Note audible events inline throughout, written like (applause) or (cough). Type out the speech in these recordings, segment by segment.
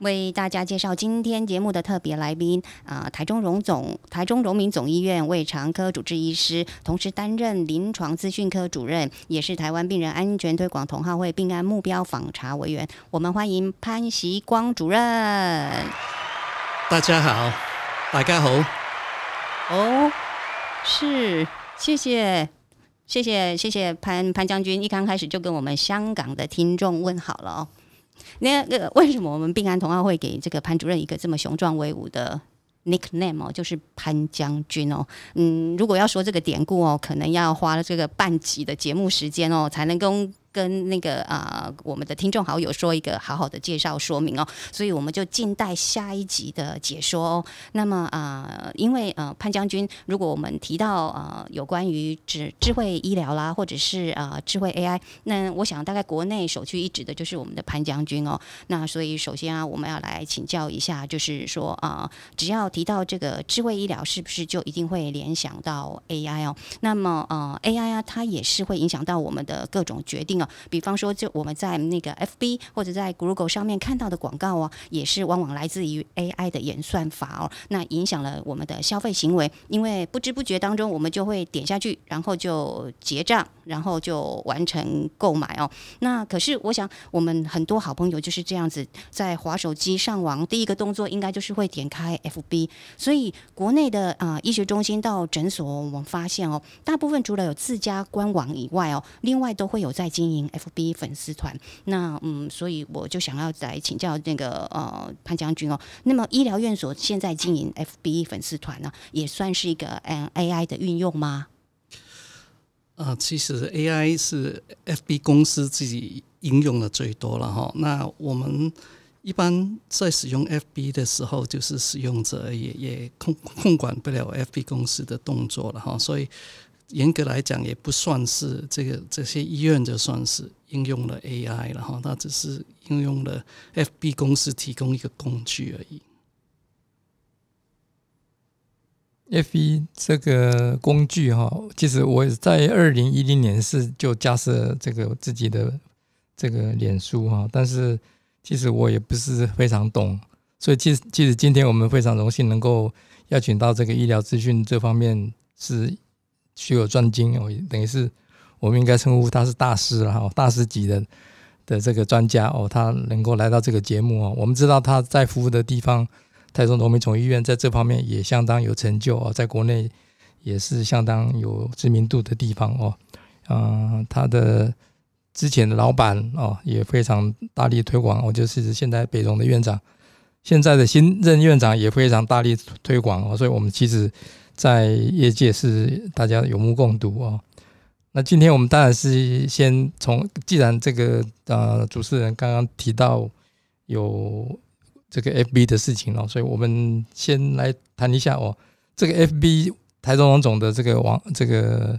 为大家介绍今天节目的特别来宾啊，台中荣总、台中荣民总医院胃肠科主治医师，同时担任临床资讯科主任，也是台湾病人安全推广同好会病案目标访查委员。我们欢迎潘习光主任。大家好，大家好。哦，是，谢谢，谢谢，谢谢潘潘将军，一刚开始就跟我们香港的听众问好了哦。那个为什么我们病安同样会给这个潘主任一个这么雄壮威武的 nickname 哦，就是潘将军哦。嗯，如果要说这个典故哦，可能要花了这个半集的节目时间哦，才能跟。跟那个啊，我们的听众好友说一个好好的介绍说明哦，所以我们就静待下一集的解说哦。那么啊，因为呃潘将军，如果我们提到呃有关于智智慧医疗啦，或者是啊智慧 AI，那我想大概国内首屈一指的就是我们的潘将军哦。那所以首先啊，我们要来请教一下，就是说啊，只要提到这个智慧医疗，是不是就一定会联想到 AI 哦？那么呃 AI 啊，它也是会影响到我们的各种决定哦。比方说，就我们在那个 FB 或者在 Google 上面看到的广告哦，也是往往来自于 AI 的演算法哦，那影响了我们的消费行为，因为不知不觉当中，我们就会点下去，然后就结账。然后就完成购买哦。那可是我想，我们很多好朋友就是这样子，在滑手机上网，第一个动作应该就是会点开 FB。所以国内的啊医学中心到诊所，我们发现哦，大部分除了有自家官网以外哦，另外都会有在经营 FB 粉丝团。那嗯，所以我就想要来请教那个呃潘将军哦。那么医疗院所现在经营 FB 粉丝团呢，也算是一个嗯 AI 的运用吗？啊，其实 AI 是 FB 公司自己应用的最多了哈。那我们一般在使用 FB 的时候，就是使用者也也控控管不了 FB 公司的动作了哈。所以严格来讲，也不算是这个这些医院就算是应用了 AI 了哈。它只是应用了 FB 公司提供一个工具而已。F 一这个工具哈，其实我在二零一零年是就架设这个自己的这个脸书哈，但是其实我也不是非常懂，所以其实其实今天我们非常荣幸能够邀请到这个医疗资讯这方面是学有专精哦，等于是我们应该称呼他是大师了哈，大师级的的这个专家哦，他能够来到这个节目哦，我们知道他在服务的地方。台中农民总医院在这方面也相当有成就哦，在国内也是相当有知名度的地方哦。嗯，他的之前的老板哦也非常大力推广，我就是现在北荣的院长，现在的新任院长也非常大力推广哦。所以，我们其实，在业界是大家有目共睹哦。那今天我们当然是先从，既然这个呃主持人刚刚提到有。这个 FB 的事情哦，所以我们先来谈一下哦。这个 FB 台中王总的这个网，这个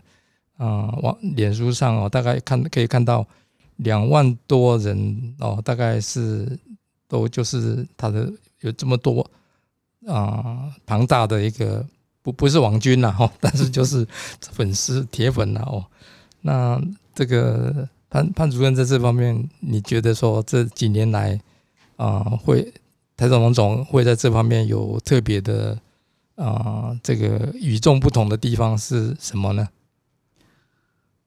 啊网脸书上哦，大概看可以看到两万多人哦，大概是都就是他的有这么多啊庞大的一个不是王军呐哈，(laughs) 但是就是粉丝铁粉呐哦。那这个潘潘主任在这方面，你觉得说这几年来啊会？台总王总会在这方面有特别的啊，这个与众不同的地方是什么呢？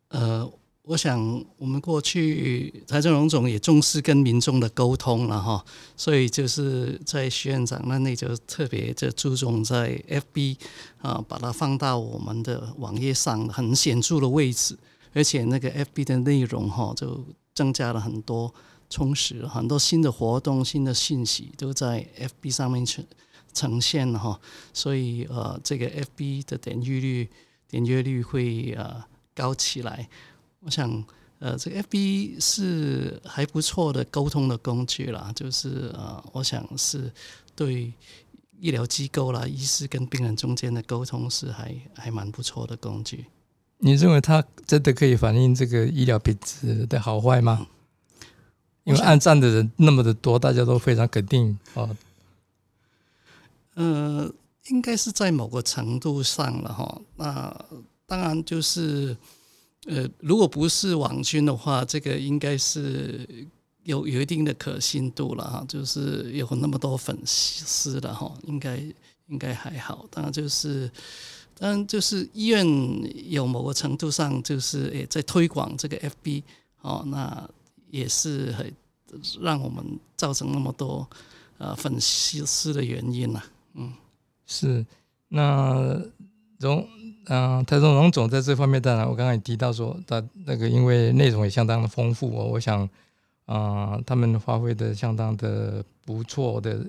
呃，我想我们过去财政荣总也重视跟民众的沟通了哈，所以就是在徐院长那里就特别就注重在 FB 啊，把它放到我们的网页上很显著的位置，而且那个 FB 的内容哈就增加了很多。充实了很多新的活动、新的信息都在 FB 上面呈呈现哈，所以呃，这个 FB 的点击率、点击率会呃高起来。我想呃，这个 FB 是还不错的沟通的工具啦，就是呃，我想是对医疗机构啦、医师跟病人中间的沟通是还还蛮不错的工具。你认为它真的可以反映这个医疗品质的好坏吗？因为按赞的人那么的多，大家都非常肯定哦。呃，应该是在某个程度上了哈。那当然就是呃，如果不是网军的话，这个应该是有有一定的可信度了哈。就是有那么多粉丝了哈，应该应该还好。当然就是。当然，就是医院有某个程度上，就是诶在推广这个 FB 哦，那也是很让我们造成那么多呃粉丝的原因呐。嗯，是。那荣嗯，台中荣总在这方面，当然我刚刚也提到说，他那个因为内容也相当的丰富哦，我想啊，他们发挥的相当的不错的，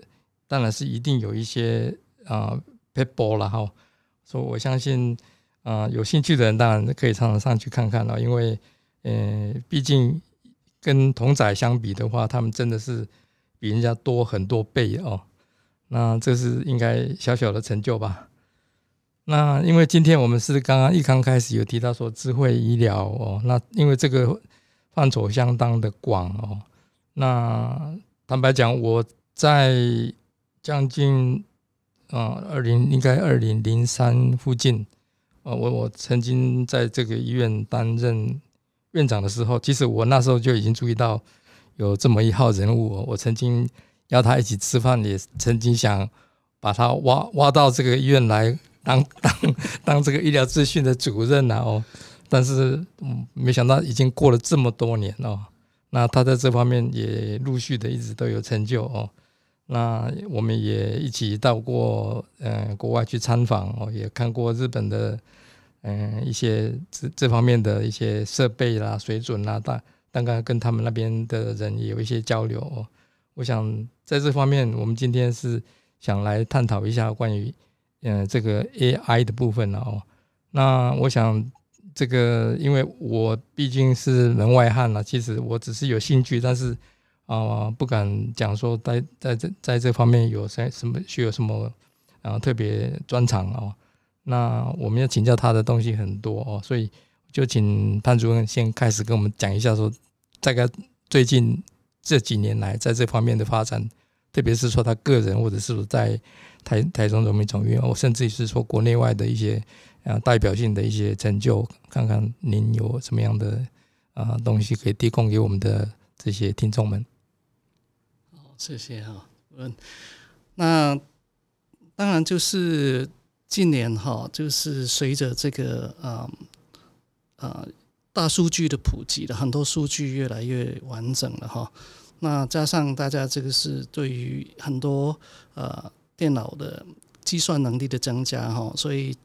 当然是一定有一些啊 p e p l e 了哈。所以我相信，啊，有兴趣的人当然可以常常上去看看了，因为，呃，毕竟跟同仔相比的话，他们真的是比人家多很多倍哦。那这是应该小小的成就吧？那因为今天我们是刚刚一刚开始有提到说智慧医疗哦，那因为这个范畴相当的广哦。那坦白讲，我在将近。啊，二零应该二零零三附近，啊，我我曾经在这个医院担任院长的时候，其实我那时候就已经注意到有这么一号人物，我曾经邀他一起吃饭，也曾经想把他挖挖到这个医院来当 (laughs) 当当这个医疗资讯的主任啊哦，但是嗯，没想到已经过了这么多年哦，那他在这方面也陆续的一直都有成就哦。那我们也一起到过嗯国外去参访哦，也看过日本的嗯一些这这方面的一些设备啦、水准啦，大大概跟他们那边的人也有一些交流哦。我想在这方面，我们今天是想来探讨一下关于嗯这个 AI 的部分了哦。那我想这个，因为我毕竟是门外汉了，其实我只是有兴趣，但是。啊，不敢讲说在在这在这方面有什什么需要什么啊特别专长哦。那我们要请教他的东西很多哦，所以就请潘主任先开始跟我们讲一下，说大概最近这几年来在这方面的发展，特别是说他个人或者是说在台台中人民总院，我甚至是说国内外的一些啊代表性的一些成就，看看您有什么样的啊东西可以提供给我们的这些听众们。谢谢哈，嗯，那当然就是近年哈，就是随着这个啊啊大数据的普及了，很多数据越来越完整了哈。那加上大家这个是对于很多呃电脑的计算能力的增加哈，所以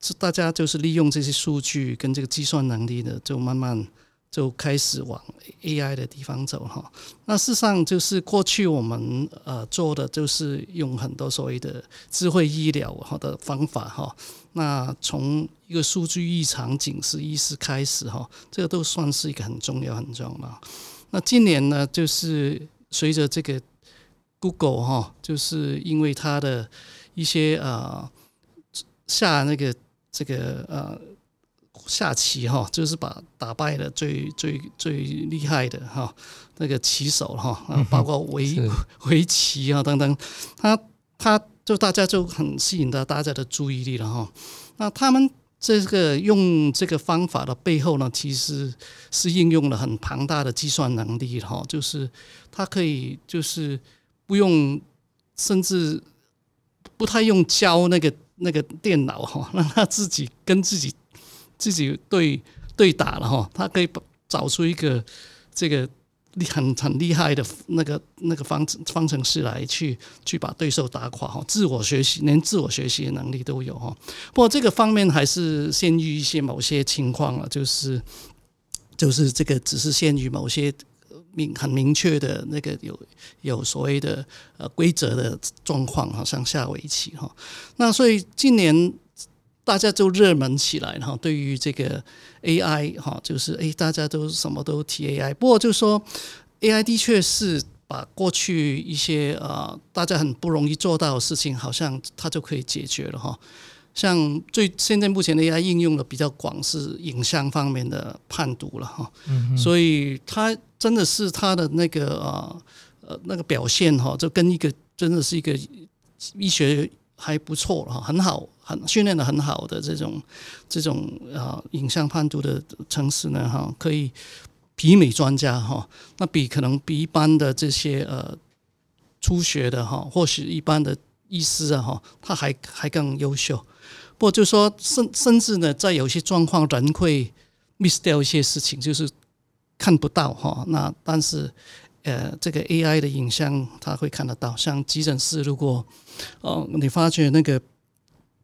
是大家就是利用这些数据跟这个计算能力呢，就慢慢。就开始往 AI 的地方走哈，那事实上就是过去我们呃做的就是用很多所谓的智慧医疗好的方法哈，那从一个数据异常警示意识开始哈，这个都算是一个很重要很重要的。那今年呢，就是随着这个 Google 哈，就是因为它的一些呃下那个这个呃。下棋哈，就是把打败了最最最厉害的哈那个棋手哈，啊，包括围围棋啊等等，他他就大家就很吸引到大家的注意力了哈。那他们这个用这个方法的背后呢，其实是应用了很庞大的计算能力哈，就是他可以就是不用，甚至不太用教那个那个电脑哈，(laughs) 让他自己跟自己。自己对对打了哈，他可以找出一个这个很很厉害的那个那个方方程式来去去把对手打垮哈。自我学习连自我学习的能力都有哈。不过这个方面还是限于一些某些情况了，就是就是这个只是限于某些明很明确的那个有有所谓的呃规则的状况哈，像下围棋哈。那所以今年。大家就热门起来哈，对于这个 AI 哈，就是诶，大家都什么都提 AI。不过就说 AI 的确是把把过去一些呃大家很不容易做到的事情，好像它就可以解决了哈。像最现在目前的 AI 应用的比较广是影像方面的判读了哈，所以它真的是它的那个呃呃那个表现哈，就跟一个真的是一个医学还不错哈，很好很训练的很好的这种这种啊影像判读的城市呢哈，可以媲美专家哈，那比可能比一般的这些呃初学的哈，或许一般的医师啊哈，他还还更优秀。不过就说甚甚至呢，在有些状况人会 miss 掉一些事情，就是看不到哈。那但是呃，这个 AI 的影像它会看得到。像急诊室，如果哦你发觉那个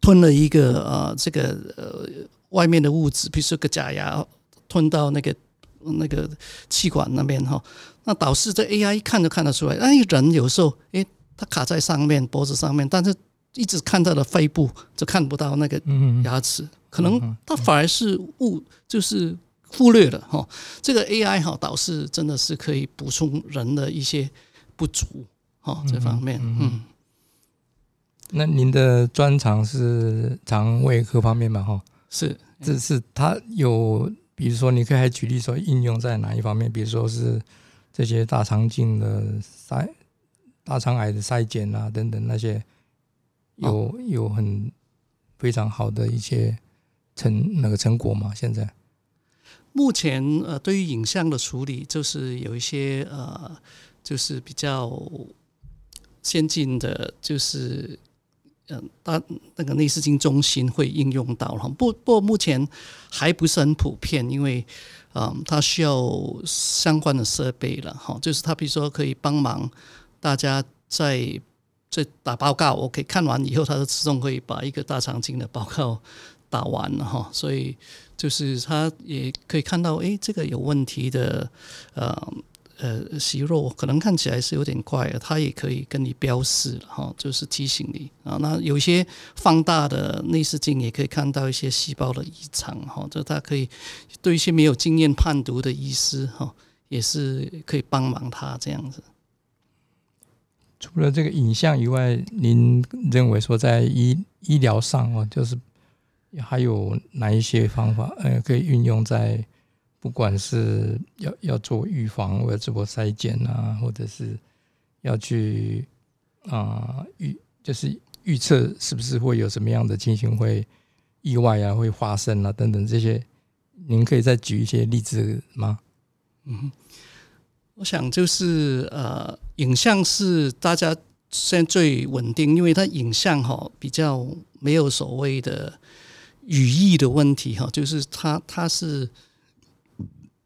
吞了一个呃这个呃外面的物质，比如说个假牙吞到那个那个气管那边哈，那导致这 AI 一看就看得出来。哎，人有时候诶，它卡在上面脖子上面，但是。一直看到了肺部，就看不到那个牙齿，可能它反而是误，就是忽略了哈。这个 AI 哈，导致真的是可以补充人的一些不足哈，这方面嗯。那您的专长是肠胃科方面嘛？哈，是，这是它有，比如说你可以还举例说应用在哪一方面？比如说是这些大肠镜的筛、大肠癌的筛检啊等等那些。有有很非常好的一些成那个成果嘛？现在目前呃，对于影像的处理，就是有一些呃，就是比较先进的，就是嗯，大那个内视镜中心会应用到了。不不，目前还不是很普遍，因为嗯，它需要相关的设备了哈。就是它比如说可以帮忙大家在。这打报告，OK，看完以后，它就自动会把一个大肠镜的报告打完了哈，所以就是它也可以看到，哎，这个有问题的，呃呃，息肉可能看起来是有点怪，它也可以跟你标示了哈，就是提醒你啊。那有一些放大的内视镜也可以看到一些细胞的异常哈，就它可以对一些没有经验判读的医师哈，也是可以帮忙他这样子。除了这个影像以外，您认为说在医医疗上哦，就是还有哪一些方法呃可以运用在不管是要要做预防或者做筛检啊，或者是要去啊预就是预测是不是会有什么样的情形会意外啊会发生啊等等这些，您可以再举一些例子吗？嗯。我想就是呃，影像是大家现在最稳定，因为它影像哈比较没有所谓的语义的问题哈，就是它它是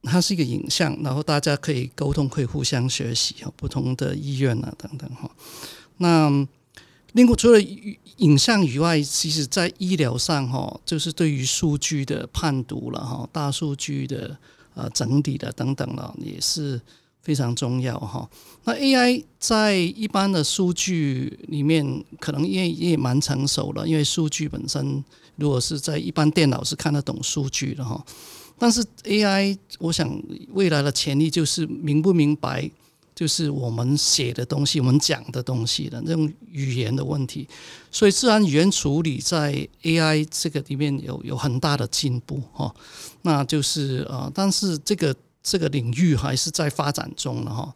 它是一个影像，然后大家可以沟通，可以互相学习哈，不同的医院啊等等哈。那另外除了影像以外，其实在医疗上哈，就是对于数据的判读了哈，大数据的呃整理的等等了，也是。非常重要哈，那 AI 在一般的数据里面，可能也也蛮成熟了，因为数据本身，如果是在一般电脑是看得懂数据的哈，但是 AI，我想未来的潜力就是明不明白，就是我们写的东西，我们讲的东西的那种语言的问题，所以自然语言处理在 AI 这个里面有有很大的进步哈，那就是呃，但是这个。这个领域还是在发展中的哈，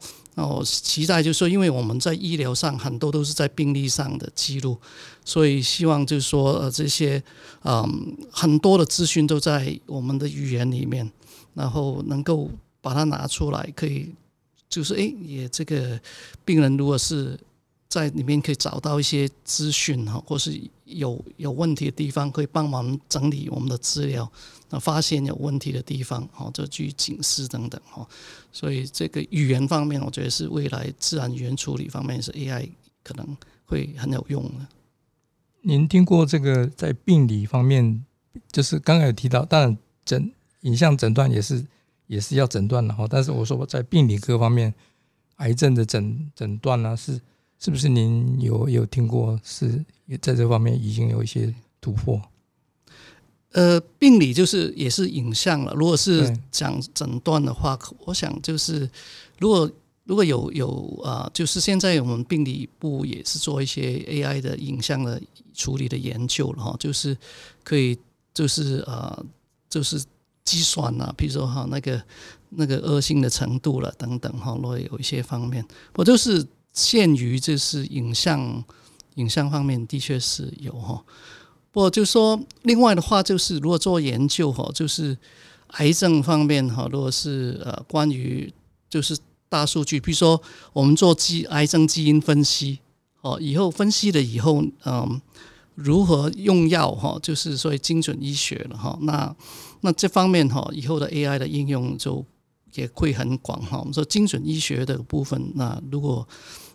我期待就是说，因为我们在医疗上很多都是在病历上的记录，所以希望就是说，呃，这些嗯很多的资讯都在我们的语言里面，然后能够把它拿出来，可以就是诶，也这个病人如果是。在里面可以找到一些资讯哈，或是有有问题的地方，可以帮忙整理我们的资料，那发现有问题的地方，好，就去警示等等哈。所以这个语言方面，我觉得是未来自然语言处理方面是 AI 可能会很有用的。您听过这个在病理方面，就是刚刚有提到，当然诊影像诊断也是也是要诊断的哈。但是我说我在病理科方面，癌症的诊诊断呢是。是不是您有有听过？是在这方面已经有一些突破？呃，病理就是也是影像了。如果是讲诊断的话，我想就是如果如果有有啊，就是现在我们病理部也是做一些 AI 的影像的处理的研究了哈，就是可以就是呃就是计算啊，比如说哈那个那个恶性的程度了等等哈，如果有一些方面，我就是限于就是影像影像方面的确是有哈，不过就说另外的话就是如果做研究哈，就是癌症方面哈，如果是呃关于就是。大数据，比如说我们做基癌症基因分析，哦，以后分析了以后，嗯，如何用药哈，就是所谓精准医学了哈。那那这方面哈，以后的 AI 的应用就也会很广哈。我们说精准医学的部分，那如果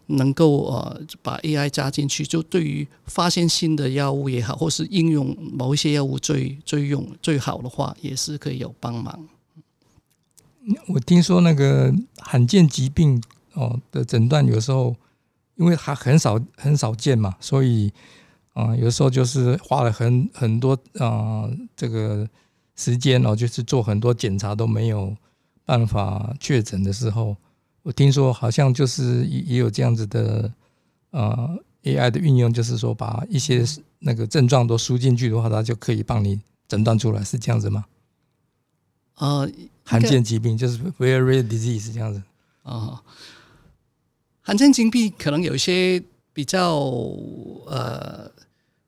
能够呃把 AI 加进去，就对于发现新的药物也好，或是应用某一些药物最最用最好的话，也是可以有帮忙。我听说那个罕见疾病哦的诊断，有时候因为还很少很少见嘛，所以啊，有时候就是花了很很多啊这个时间哦，就是做很多检查都没有办法确诊的时候，我听说好像就是也也有这样子的呃 AI 的运用，就是说把一些那个症状都输进去的话，它就可以帮你诊断出来，是这样子吗？呃。罕见疾病就是 very rare disease 这样子啊，罕见疾病可能有一些比较呃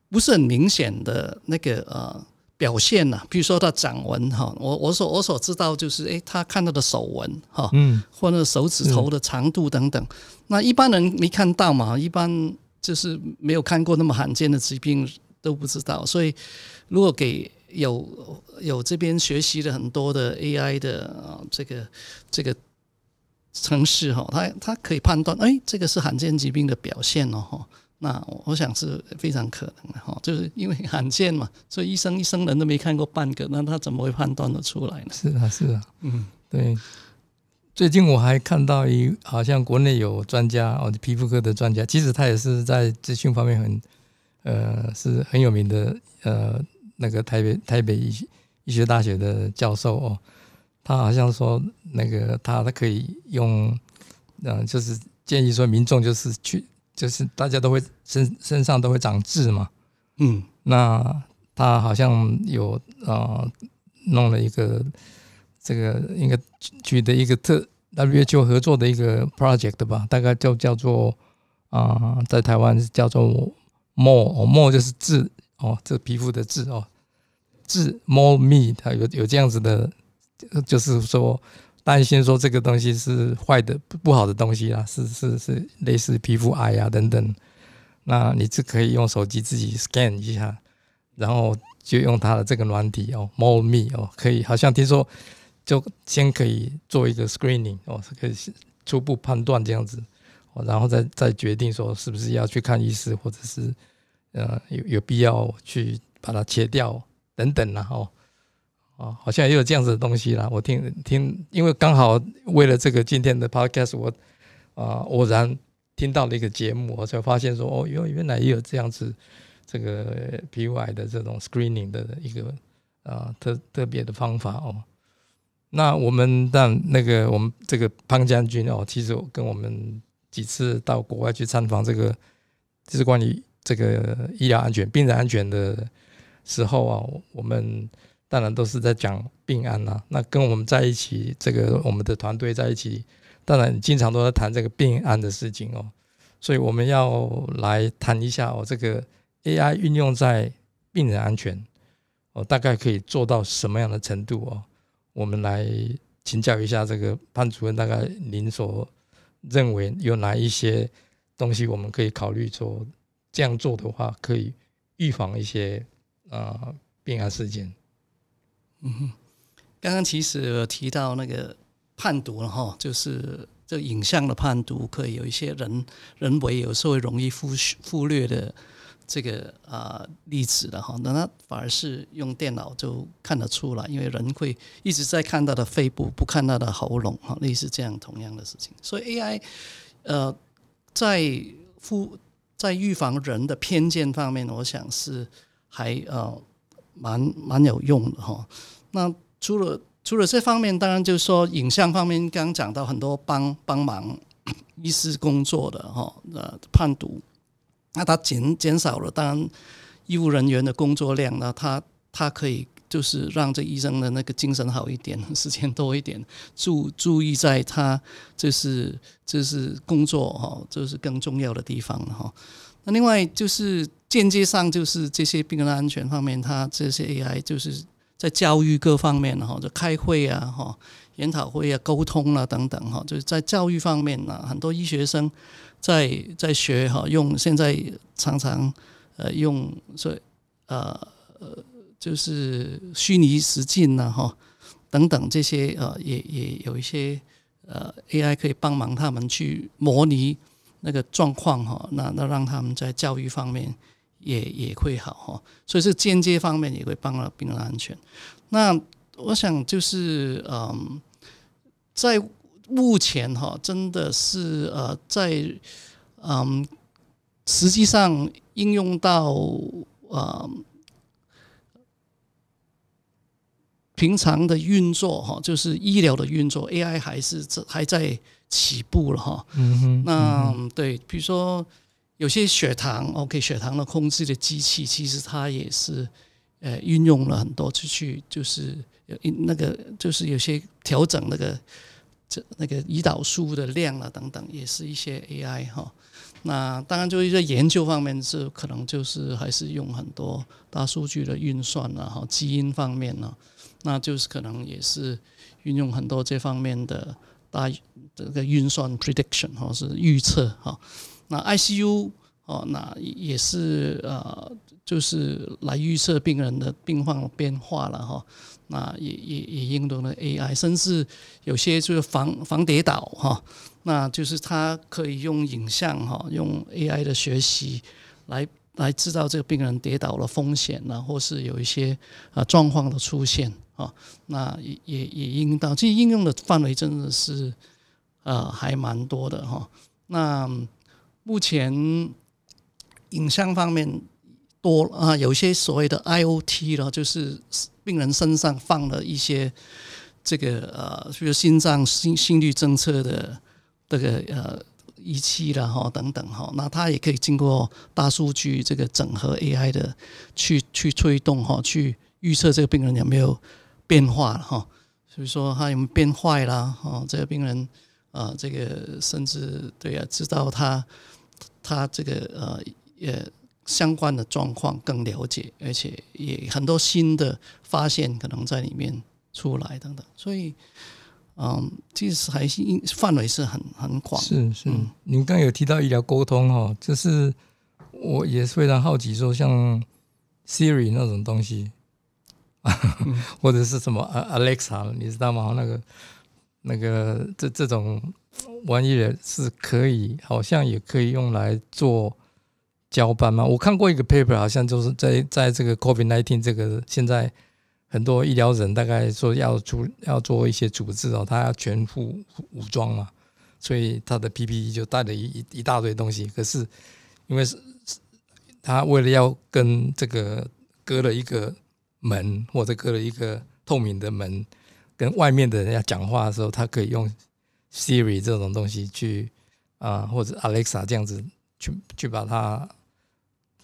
不是很明显的那个呃表现呐，比如说他掌纹哈，我我所我所知道就是诶，他看到的手纹哈，嗯，或者手指头的长度等等，那一般人没看到嘛，一般就是没有看过那么罕见的疾病都不知道，所以如果给有有这边学习了很多的 AI 的啊这个这个城市哈，他他可以判断，哎，这个是罕见疾病的表现哦哈。那我想是非常可能的哈，就是因为罕见嘛，所以医生一生人都没看过半个，那他怎么会判断得出来呢？是啊，是啊，嗯，对。最近我还看到一，好像国内有专家哦，皮肤科的专家，其实他也是在资讯方面很呃是很有名的呃。那个台北台北医医学大学的教授哦，他好像说那个他他可以用，嗯，就是建议说民众就是去，就是大家都会身身上都会长痣嘛，嗯，那他好像有啊弄了一个这个应该举的一个特 WHO 合作的一个 project 吧，大概就叫做啊在台湾是叫做 more more 就是痣。哦，这皮肤的痣哦，痣 more me，它有有这样子的，就是说担心说这个东西是坏的不好的东西啦，是是是类似皮肤癌啊等等。那你就可以用手机自己 scan 一下，然后就用它的这个软体哦，more me 哦，可以好像听说就先可以做一个 screening 哦，是可以初步判断这样子，然后再再决定说是不是要去看医师或者是。呃，有有必要去把它切掉等等然后，啊好像也有这样子的东西啦。我听听，因为刚好为了这个今天的 podcast，我啊偶然听到了一个节目，我才发现说哦，原原来也有这样子这个 PUI 的这种 screening 的一个啊特特别的方法哦。那我们但那个我们这个潘将军哦，其实跟我们几次到国外去参访，这个就是关于。这个医疗安全、病人安全的时候啊，我们当然都是在讲病案呐。那跟我们在一起，这个我们的团队在一起，当然经常都在谈这个病案的事情哦。所以我们要来谈一下哦，这个 AI 运用在病人安全哦，大概可以做到什么样的程度哦？我们来请教一下这个潘主任，大概您所认为有哪一些东西我们可以考虑做？这样做的话，可以预防一些啊病案事件。嗯哼，刚刚其实提到那个判读了哈，就是这影像的判读，可以有一些人人为有时候容易忽忽略的这个啊例子的哈，那它反而是用电脑就看得出来，因为人会一直在看他的肺部，不看他的喉咙哈，类似这样同样的事情。所以 AI 呃在复在预防人的偏见方面，我想是还呃蛮蛮有用的哈。那除了除了这方面，当然就是说影像方面，刚刚讲到很多帮帮忙医师工作的哈呃判读，那它减减少了当然医务人员的工作量，那他他可以就是让这医生的那个精神好一点，时间多一点，注注意在他就是就是工作哈，这是更重要的地方哈。那另外就是间接上就是这些病人安全方面，它这些 AI 就是在教育各方面哈，就开会啊哈。研讨会啊，沟通啊等等哈，就是在教育方面呢，很多医学生在在学哈，用现在常常呃用所呃呃就是虚拟实境呐哈等等这些呃也也有一些呃 AI 可以帮忙他们去模拟那个状况哈，那那让他们在教育方面也也会好哈，所以是间接方面也会帮到病人安全。那我想就是嗯。在目前哈，真的是呃，在嗯，实际上应用到呃平常的运作哈，就是医疗的运作，AI 还是这还在起步了哈。嗯哼。那对，比如说有些血糖，OK，血糖的控制的机器，其实它也是呃运用了很多出去，就是。那个就是有些调整那个这那个胰岛素的量啊等等，也是一些 AI 哈。那当然就是在研究方面是可能就是还是用很多大数据的运算啊哈，基因方面呢，那就是可能也是运用很多这方面的大这个运算 prediction 哈是预测哈。那 ICU 哦，那也是呃。就是来预测病人的病况变化了哈，那也也也应用了 AI，甚至有些就是防防跌倒哈，那就是它可以用影像哈，用 AI 的学习来来知道这个病人跌倒的风险呢，或是有一些啊状况的出现啊，那也也也应用到，这应用的范围真的是呃还蛮多的哈。那目前影像方面。多啊，有些所谓的 IOT 了，就是病人身上放了一些这个呃，比如心脏心心率侦测的这个呃仪器了哈，等等哈，那它也可以经过大数据这个整合 AI 的去去推动哈，去预测这个病人有没有变化了哈，所以说他有没有变坏啦哈，这个病人啊，这个甚至对啊，知道他他这个呃也。相关的状况更了解，而且也很多新的发现可能在里面出来等等，所以，嗯，其实还是范围是很很广。是是，您刚有提到医疗沟通哈，就是我也是非常好奇，说像 Siri 那种东西，(laughs) 或者是什么 Alexa，你知道吗？那个那个这这种玩意儿是可以，好像也可以用来做。交班吗？我看过一个 paper，好像就是在在这个 COVID nineteen 这个现在很多医疗人大概说要组要做一些组织哦，他要全副武装嘛，所以他的 PPE 就带了一一大堆东西。可是因为是他为了要跟这个隔了一个门或者隔了一个透明的门，跟外面的人要讲话的时候，他可以用 Siri 这种东西去啊，或者 Alexa 这样子去去把它。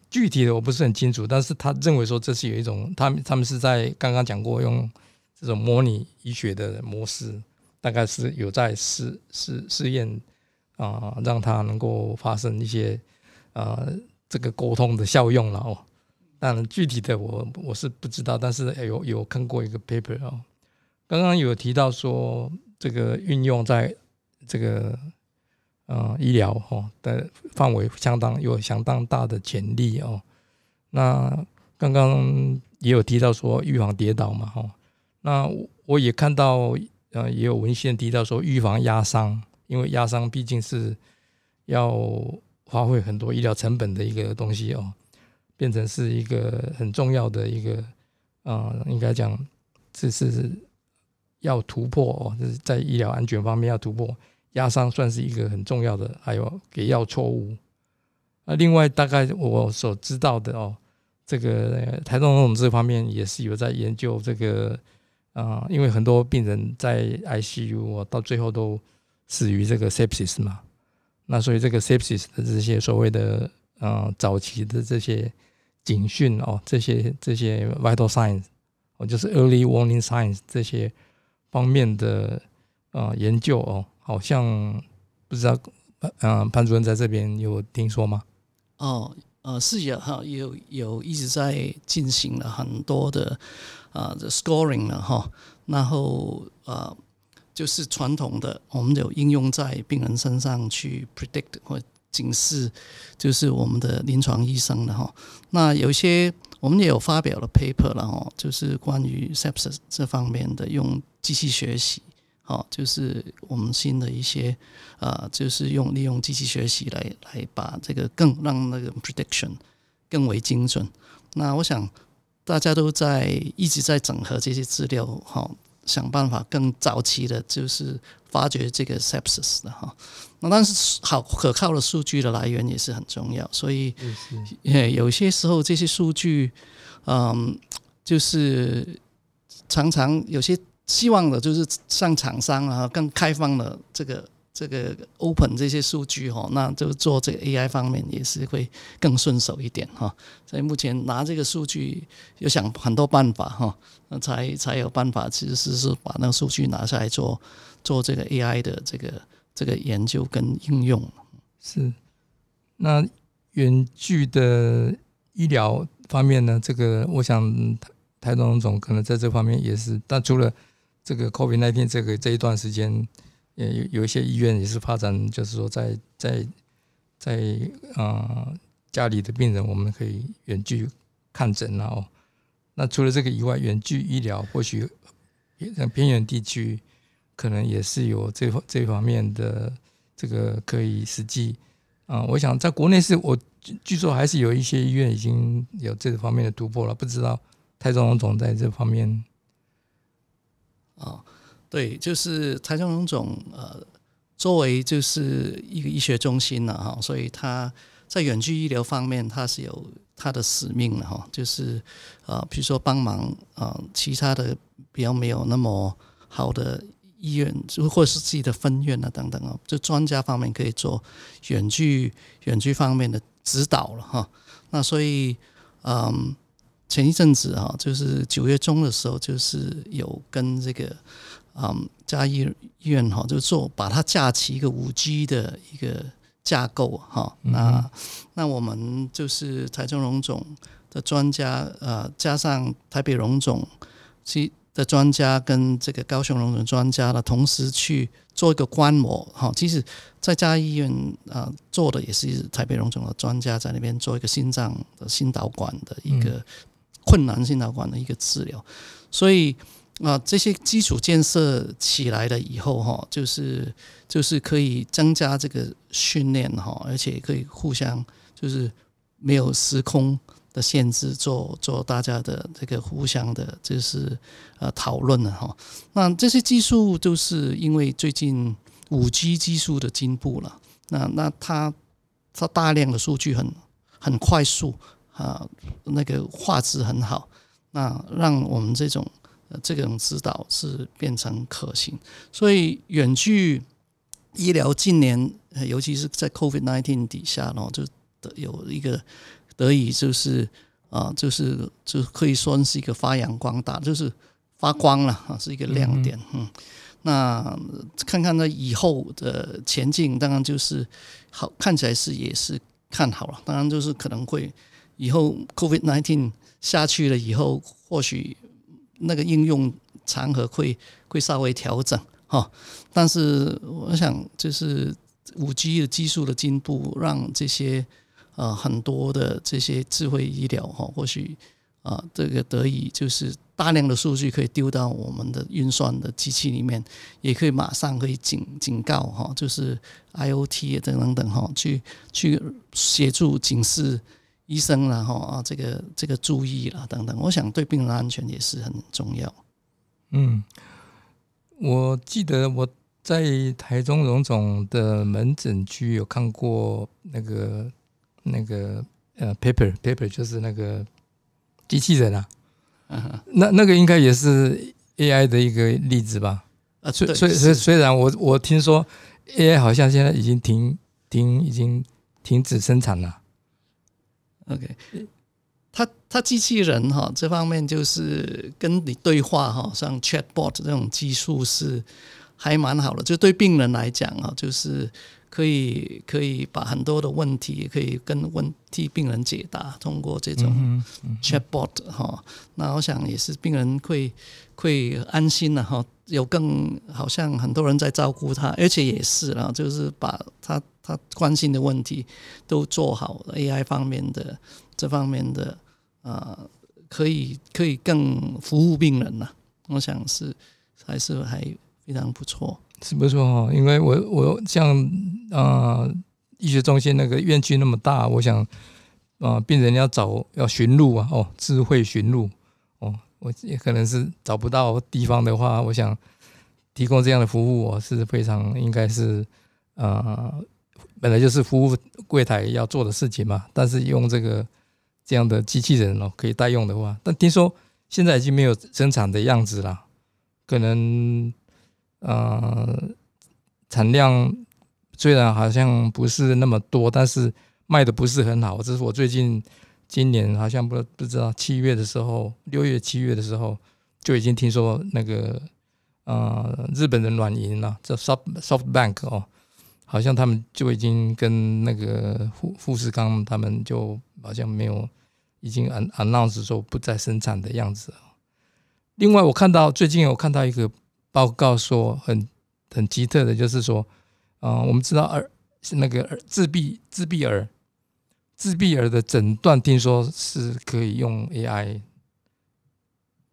具体的我不是很清楚，但是他认为说这是有一种，他们他们是在刚刚讲过用这种模拟医学的模式，大概是有在试试试验啊，让它能够发生一些呃这个沟通的效用了哦。当然具体的我我是不知道，但是有有看过一个 paper 哦，刚刚有提到说这个运用在这个。呃，医疗哈的范围相当有相当大的潜力哦。那刚刚也有提到说预防跌倒嘛哈。那我也看到呃也有文献提到说预防压伤，因为压伤毕竟是要花费很多医疗成本的一个东西哦，变成是一个很重要的一个啊，应该讲这是要突破哦，就是在医疗安全方面要突破。压伤算是一个很重要的，还有给药错误。那另外大概我所知道的哦，这个台中这方面也是有在研究这个啊，因为很多病人在 ICU 哦到最后都死于这个 sepsis 嘛。那所以这个 sepsis 的这些所谓的呃早期的这些警讯哦，这些这些 vital signs 哦，就是 early warning signs 这些方面的呃研究哦，好像不知道嗯潘主任在这边有听说吗？哦，呃，是有哈，有有一直在进行了很多的啊的 scoring 了哈，然后呃。就是传统的，我们有应用在病人身上去 predict 或警示，就是我们的临床医生的哈。那有些我们也有发表了 paper 了哈，就是关于 sepsis 这方面的用机器学习，哦，就是我们新的一些啊，就是用利用机器学习来来把这个更让那个 prediction 更为精准。那我想大家都在一直在整合这些资料哈。想办法更早期的，就是发掘这个 sepsis 的哈。那但是好可靠的数据的来源也是很重要，所以也有些时候这些数据，嗯，就是常常有些希望的，就是像厂商啊更开放的这个。这个 open 这些数据哈，那就做这个 AI 方面也是会更顺手一点哈。所以目前拿这个数据，有想很多办法哈，那才才有办法，其实是是把那个数据拿下来做做这个 AI 的这个这个研究跟应用。是，那远距的医疗方面呢？这个我想台台总可能在这方面也是，但除了这个 COVID-19 这个这一段时间。也有有一些医院也是发展，就是说在在在啊家里的病人，我们可以远距看诊然后那除了这个以外，远距医疗或许像偏远地区，可能也是有这这方面的这个可以实际啊。我想在国内是我据说还是有一些医院已经有这方面的突破了，不知道泰中总在这方面啊。对，就是台中荣总，呃，作为就是一个医学中心了哈，所以他在远距医疗方面，他是有他的使命的哈，就是啊，比如说帮忙啊，其他的比较没有那么好的医院，或者是自己的分院啊等等啊，就专家方面可以做远距远距方面的指导了哈。那所以，嗯，前一阵子啊，就是九月中的时候，就是有跟这个。嗯，嘉义医院哈，就做把它架起一个五 G 的一个架构哈。那那我们就是台中荣总的专家，呃，加上台北荣总其的专家跟这个高雄荣总专家的同时去做一个观摩哈。其实在嘉义医院啊做的也是台北荣总的专家在那边做一个心脏的心导管的一个困难心脑管的一个治疗，所以。啊，这些基础建设起来了以后，哈，就是就是可以增加这个训练，哈，而且可以互相就是没有时空的限制，做做大家的这个互相的，就是呃讨论了，哈。那这些技术都是因为最近五 G 技术的进步了，那那它它大量的数据很很快速啊，那个画质很好，那让我们这种。这种指导是变成可行，所以远距医疗近年，尤其是在 COVID-19 底下，然后就得有一个得以就是啊，就是就可以说是一个发扬光大，就是发光了啊，是一个亮点。嗯，那看看那以后的前进，当然就是好看起来是也是看好了，当然就是可能会以后 COVID-19 下去了以后，或许。那个应用场合会会稍微调整哈，但是我想就是五 G 的技术的进步，让这些呃很多的这些智慧医疗哈，或许啊这个得以就是大量的数据可以丢到我们的运算的机器里面，也可以马上可以警警告哈，就是 IOT 等等等哈，去去协助警示。医生然后啊，这个这个注意了等等，我想对病人安全也是很重要。嗯，我记得我在台中荣总的门诊区有看过那个那个呃，paper paper 就是那个机器人啊，那那个应该也是 AI 的一个例子吧？啊，虽虽虽虽然我我听说 AI 好像现在已经停停已经停止生产了。OK，他他机器人哈这方面就是跟你对话哈，像 Chatbot 这种技术是还蛮好的，就对病人来讲啊，就是可以可以把很多的问题也可以跟问替病人解答，通过这种嗯嗯 Chatbot 哈，那我想也是病人会会安心了哈，有更好像很多人在照顾他，而且也是啊，就是把他他关心的问题都做好，AI 方面的这方面的呃，可以可以更服务病人了。我想是还是还非常不错。是不错哦，因为我我像呃医学中心那个院区那么大，我想啊、病人要找要寻路啊，哦，智慧寻路哦，我也可能是找不到地方的话，我想提供这样的服务，我是非常应该是呃本来就是服务柜台要做的事情嘛，但是用这个这样的机器人哦可以代用的话，但听说现在已经没有生产的样子了，可能。呃，产量虽然好像不是那么多，但是卖的不是很好。这是我最近今年好像不不知道七月的时候，六月七月的时候就已经听说那个呃日本的软银啊，叫 Soft SoftBank 哦，好像他们就已经跟那个富富士康他们就好像没有已经 an announce 说不再生产的样子。另外，我看到最近有看到一个。报告说很很奇特的，就是说，啊、我们知道儿那个自闭自闭儿，自闭儿的诊断听说是可以用 AI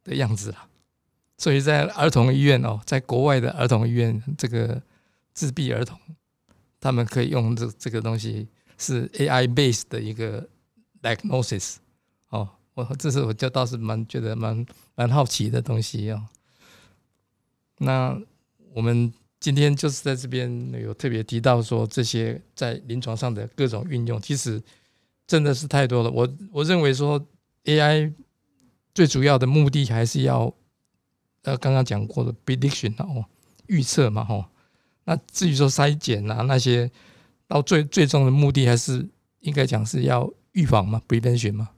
的样子了，所以在儿童医院哦，在国外的儿童医院，这个自闭儿童，他们可以用这这个东西是 AI base 的一个 diagnosis 哦，我这是我就倒是蛮觉得蛮蛮好奇的东西哦。那我们今天就是在这边有特别提到说，这些在临床上的各种运用，其实真的是太多了。我我认为说，AI 最主要的目的还是要呃刚刚讲过的 prediction 哦，预测嘛吼。那至于说筛检啊那些，到最最终的目的还是应该讲是要预防嘛，prevention 嘛。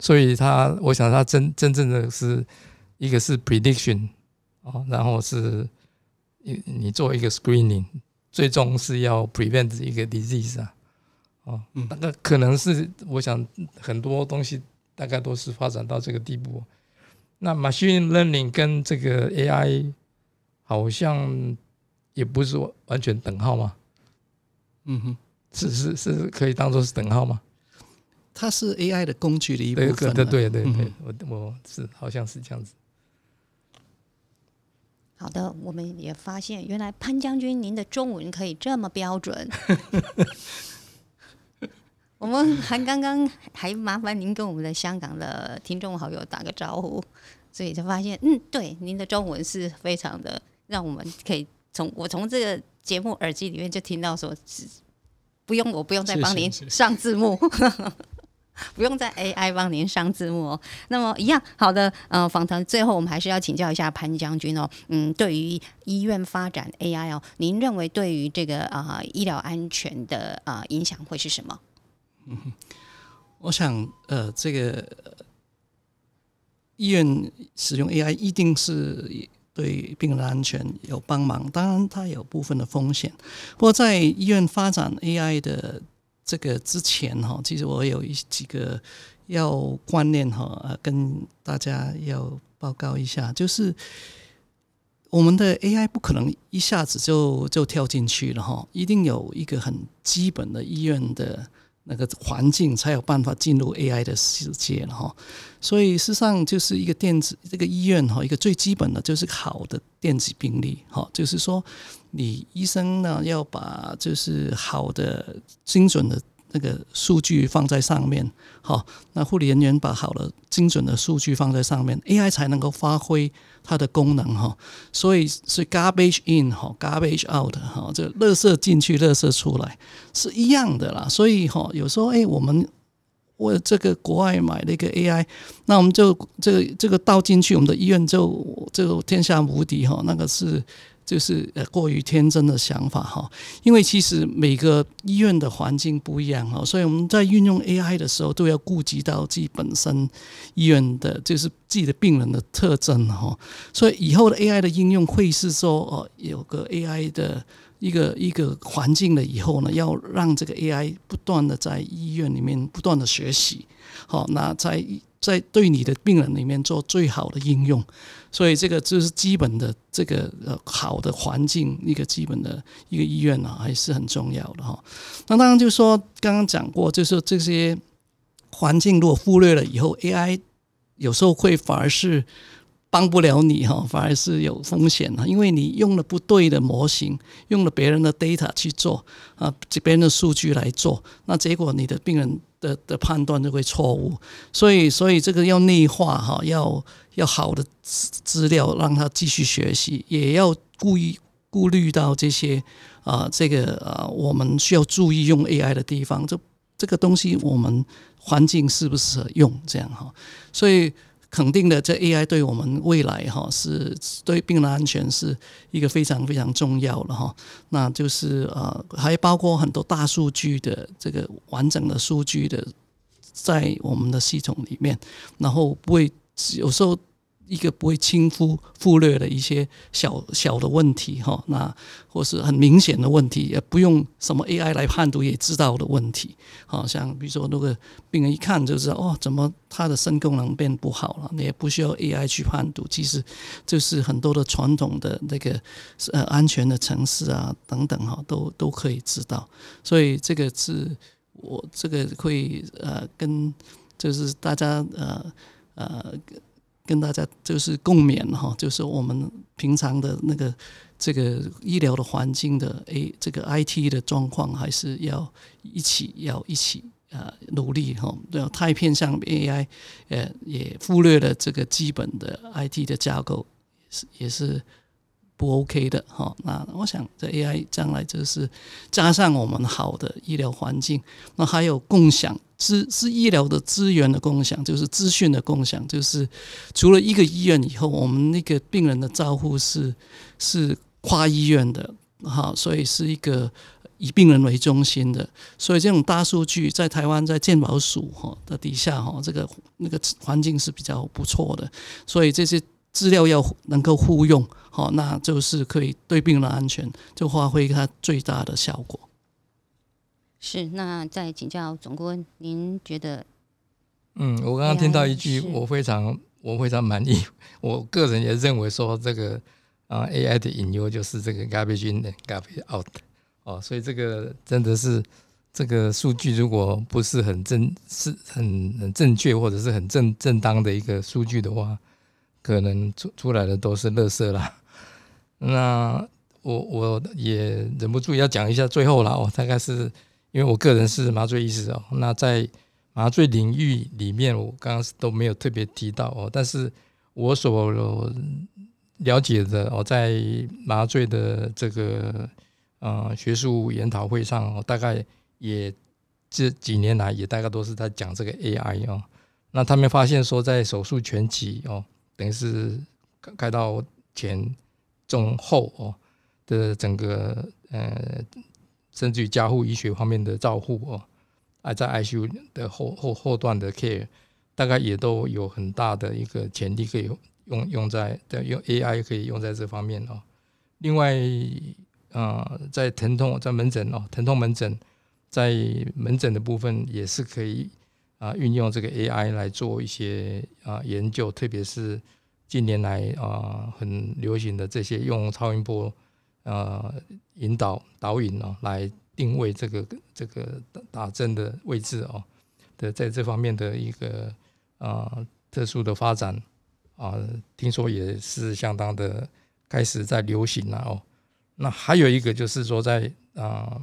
所以它，我想它真真正的是一个是 prediction。哦，然后是你你做一个 screening，最终是要 prevent 一个 disease 啊，哦，那个可能是我想很多东西大概都是发展到这个地步。那 machine learning 跟这个 AI 好像也不是完全等号吗，嗯哼，是是是可以当做是等号吗？它是 AI 的工具的一部对分。对对对对，嗯我我是好像是这样子。好的，我们也发现原来潘将军您的中文可以这么标准。(laughs) 我们还刚刚还麻烦您跟我们的香港的听众好友打个招呼，所以就发现，嗯，对，您的中文是非常的，让我们可以从我从这个节目耳机里面就听到说，是不用我不用再是帮您 (laughs) 上字幕。(laughs) 不用在 AI 帮您上字幕哦。那么一样好的，呃，访谈最后我们还是要请教一下潘将军哦。嗯，对于医院发展 AI 哦，您认为对于这个啊、呃、医疗安全的啊、呃、影响会是什么？(laughs) 我想，呃，这个呃医院使用 AI 一定是对病人的安全有帮忙，当然它有部分的风险。不过在医院发展 AI 的这个之前哈，其实我有一几个要观念哈，呃，跟大家要报告一下，就是我们的 AI 不可能一下子就就跳进去了哈，一定有一个很基本的医院的那个环境，才有办法进入 AI 的世界了哈。所以事实上就是一个电子这个医院哈，一个最基本的就是好的电子病历哈，就是说你医生呢要把就是好的精准的那个数据放在上面，好，那护理人员把好的精准的数据放在上面，AI 才能够发挥它的功能哈。所以是 garbage in 哈，garbage out 哈，这垃圾进去，垃圾出来是一样的啦。所以哈，有时候哎，我们为这个国外买了一个 AI，那我们就这个这个倒进去，我们的医院就就天下无敌哈，那个是就是呃过于天真的想法哈，因为其实每个医院的环境不一样哈，所以我们在运用 AI 的时候都要顾及到自己本身医院的，就是自己的病人的特征哈，所以以后的 AI 的应用会是说哦有个 AI 的一个一个环境了以后呢，要让这个 AI 不断的在医院里面不断的学习，好，那在在对你的病人里面做最好的应用。所以这个就是基本的这个呃好的环境，一个基本的一个医院呢，还是很重要的哈。那当然就是说刚刚讲过，就是这些环境如果忽略了以后，AI 有时候会反而是帮不了你哈，反而是有风险的，因为你用了不对的模型，用了别人的 data 去做啊，别人的数据来做，那结果你的病人的的判断就会错误。所以，所以这个要内化哈，要。要好的资资料让他继续学习，也要故意顾虑到这些啊，这个啊，我们需要注意用 AI 的地方，这这个东西我们环境适不适合用这样哈，所以肯定的，这 AI 对我们未来哈是对病人安全是一个非常非常重要的哈，那就是呃，还包括很多大数据的这个完整的数据的在我们的系统里面，然后不会。有时候一个不会轻忽忽略的一些小小的问题哈，那或是很明显的问题，也不用什么 AI 来判读也知道的问题，好像比如说那个病人一看就知道哦，怎么他的肾功能变不好了，你也不需要 AI 去判读，其实就是很多的传统的那个呃安全的城市啊等等哈，都都可以知道，所以这个是我这个会呃跟就是大家呃。呃，跟大家就是共勉哈，就是我们平常的那个这个医疗的环境的 A 这个 IT 的状况，还是要一起要一起啊努力哈，不要太偏向 AI，呃，也忽略了这个基本的 IT 的架构，是也是。不 OK 的哈，那我想这 AI 将来就是加上我们好的医疗环境，那还有共享资是医疗的资源的共享，就是资讯的共享，就是除了一个医院以后，我们那个病人的照护是是跨医院的哈，所以是一个以病人为中心的，所以这种大数据在台湾在健保署哈的底下哈，这个那个环境是比较不错的，所以这些。资料要能够互用，好，那就是可以对病人安全就发挥它最大的效果。是，那再请教总顾问，您觉得？嗯，我刚刚听到一句，我非常我非常满意。我个人也认为说，这个啊 AI 的隐忧就是这个 garbage in garbage out 哦，所以这个真的是这个数据如果不是很正是很很正确或者是很正正当的一个数据的话。可能出出来的都是垃圾啦。(laughs) 那我我也忍不住要讲一下最后啦哦，大概是因为我个人是麻醉医师哦，那在麻醉领域里面，我刚刚都没有特别提到哦，但是我所了解的哦，在麻醉的这个呃学术研讨会上哦，大概也这几年来也大概都是在讲这个 AI 哦，那他们发现说在手术全期哦。等于是开到前、中、后哦的整个呃，甚至于加护医学方面的照护哦，还在 ICU 的后后后段的 care，大概也都有很大的一个潜力可以用用在的用 AI 可以用在这方面哦。另外啊，在疼痛在门诊哦，疼痛门诊在门诊的部分也是可以。啊，运用这个 AI 来做一些啊研究，特别是近年来啊很流行的这些用超音波啊引导导引哦，来定位这个这个打针的位置哦的，在这方面的一个啊特殊的发展啊，听说也是相当的开始在流行了哦。那还有一个就是说，在啊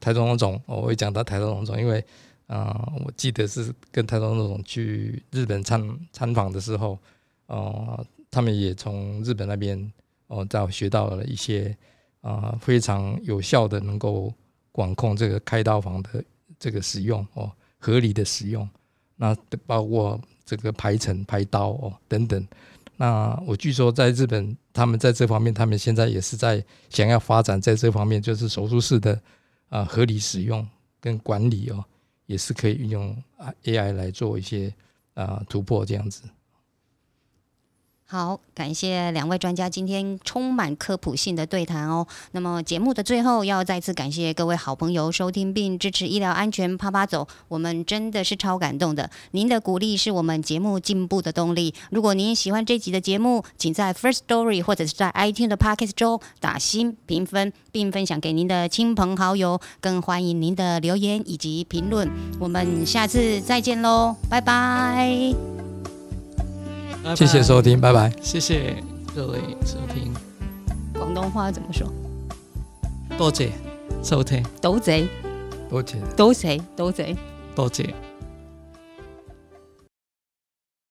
台中龙总，我会讲到台中龙总，因为。啊，我记得是跟台东那种去日本参参访的时候，哦，他们也从日本那边哦，在学到了一些啊非常有效的能够管控这个开刀房的这个使用哦，合理的使用，那包括这个排程排刀哦等等，那我据说在日本，他们在这方面，他们现在也是在想要发展在这方面，就是手术室的啊合理使用跟管理哦，也是可以运用 AI 来做一些啊突破这样子。好，感谢两位专家今天充满科普性的对谈哦。那么节目的最后，要再次感谢各位好朋友收听并支持医疗安全啪啪走，我们真的是超感动的。您的鼓励是我们节目进步的动力。如果您喜欢这集的节目，请在 First Story 或者是在 iTunes 的 Podcast 中打新评分，并分享给您的亲朋好友。更欢迎您的留言以及评论。我们下次再见喽，拜拜。拜拜谢谢收听，拜拜。谢谢各位收听，广东话怎么说？多谢收听，多谢，多谢。多谢，多谢。多谢。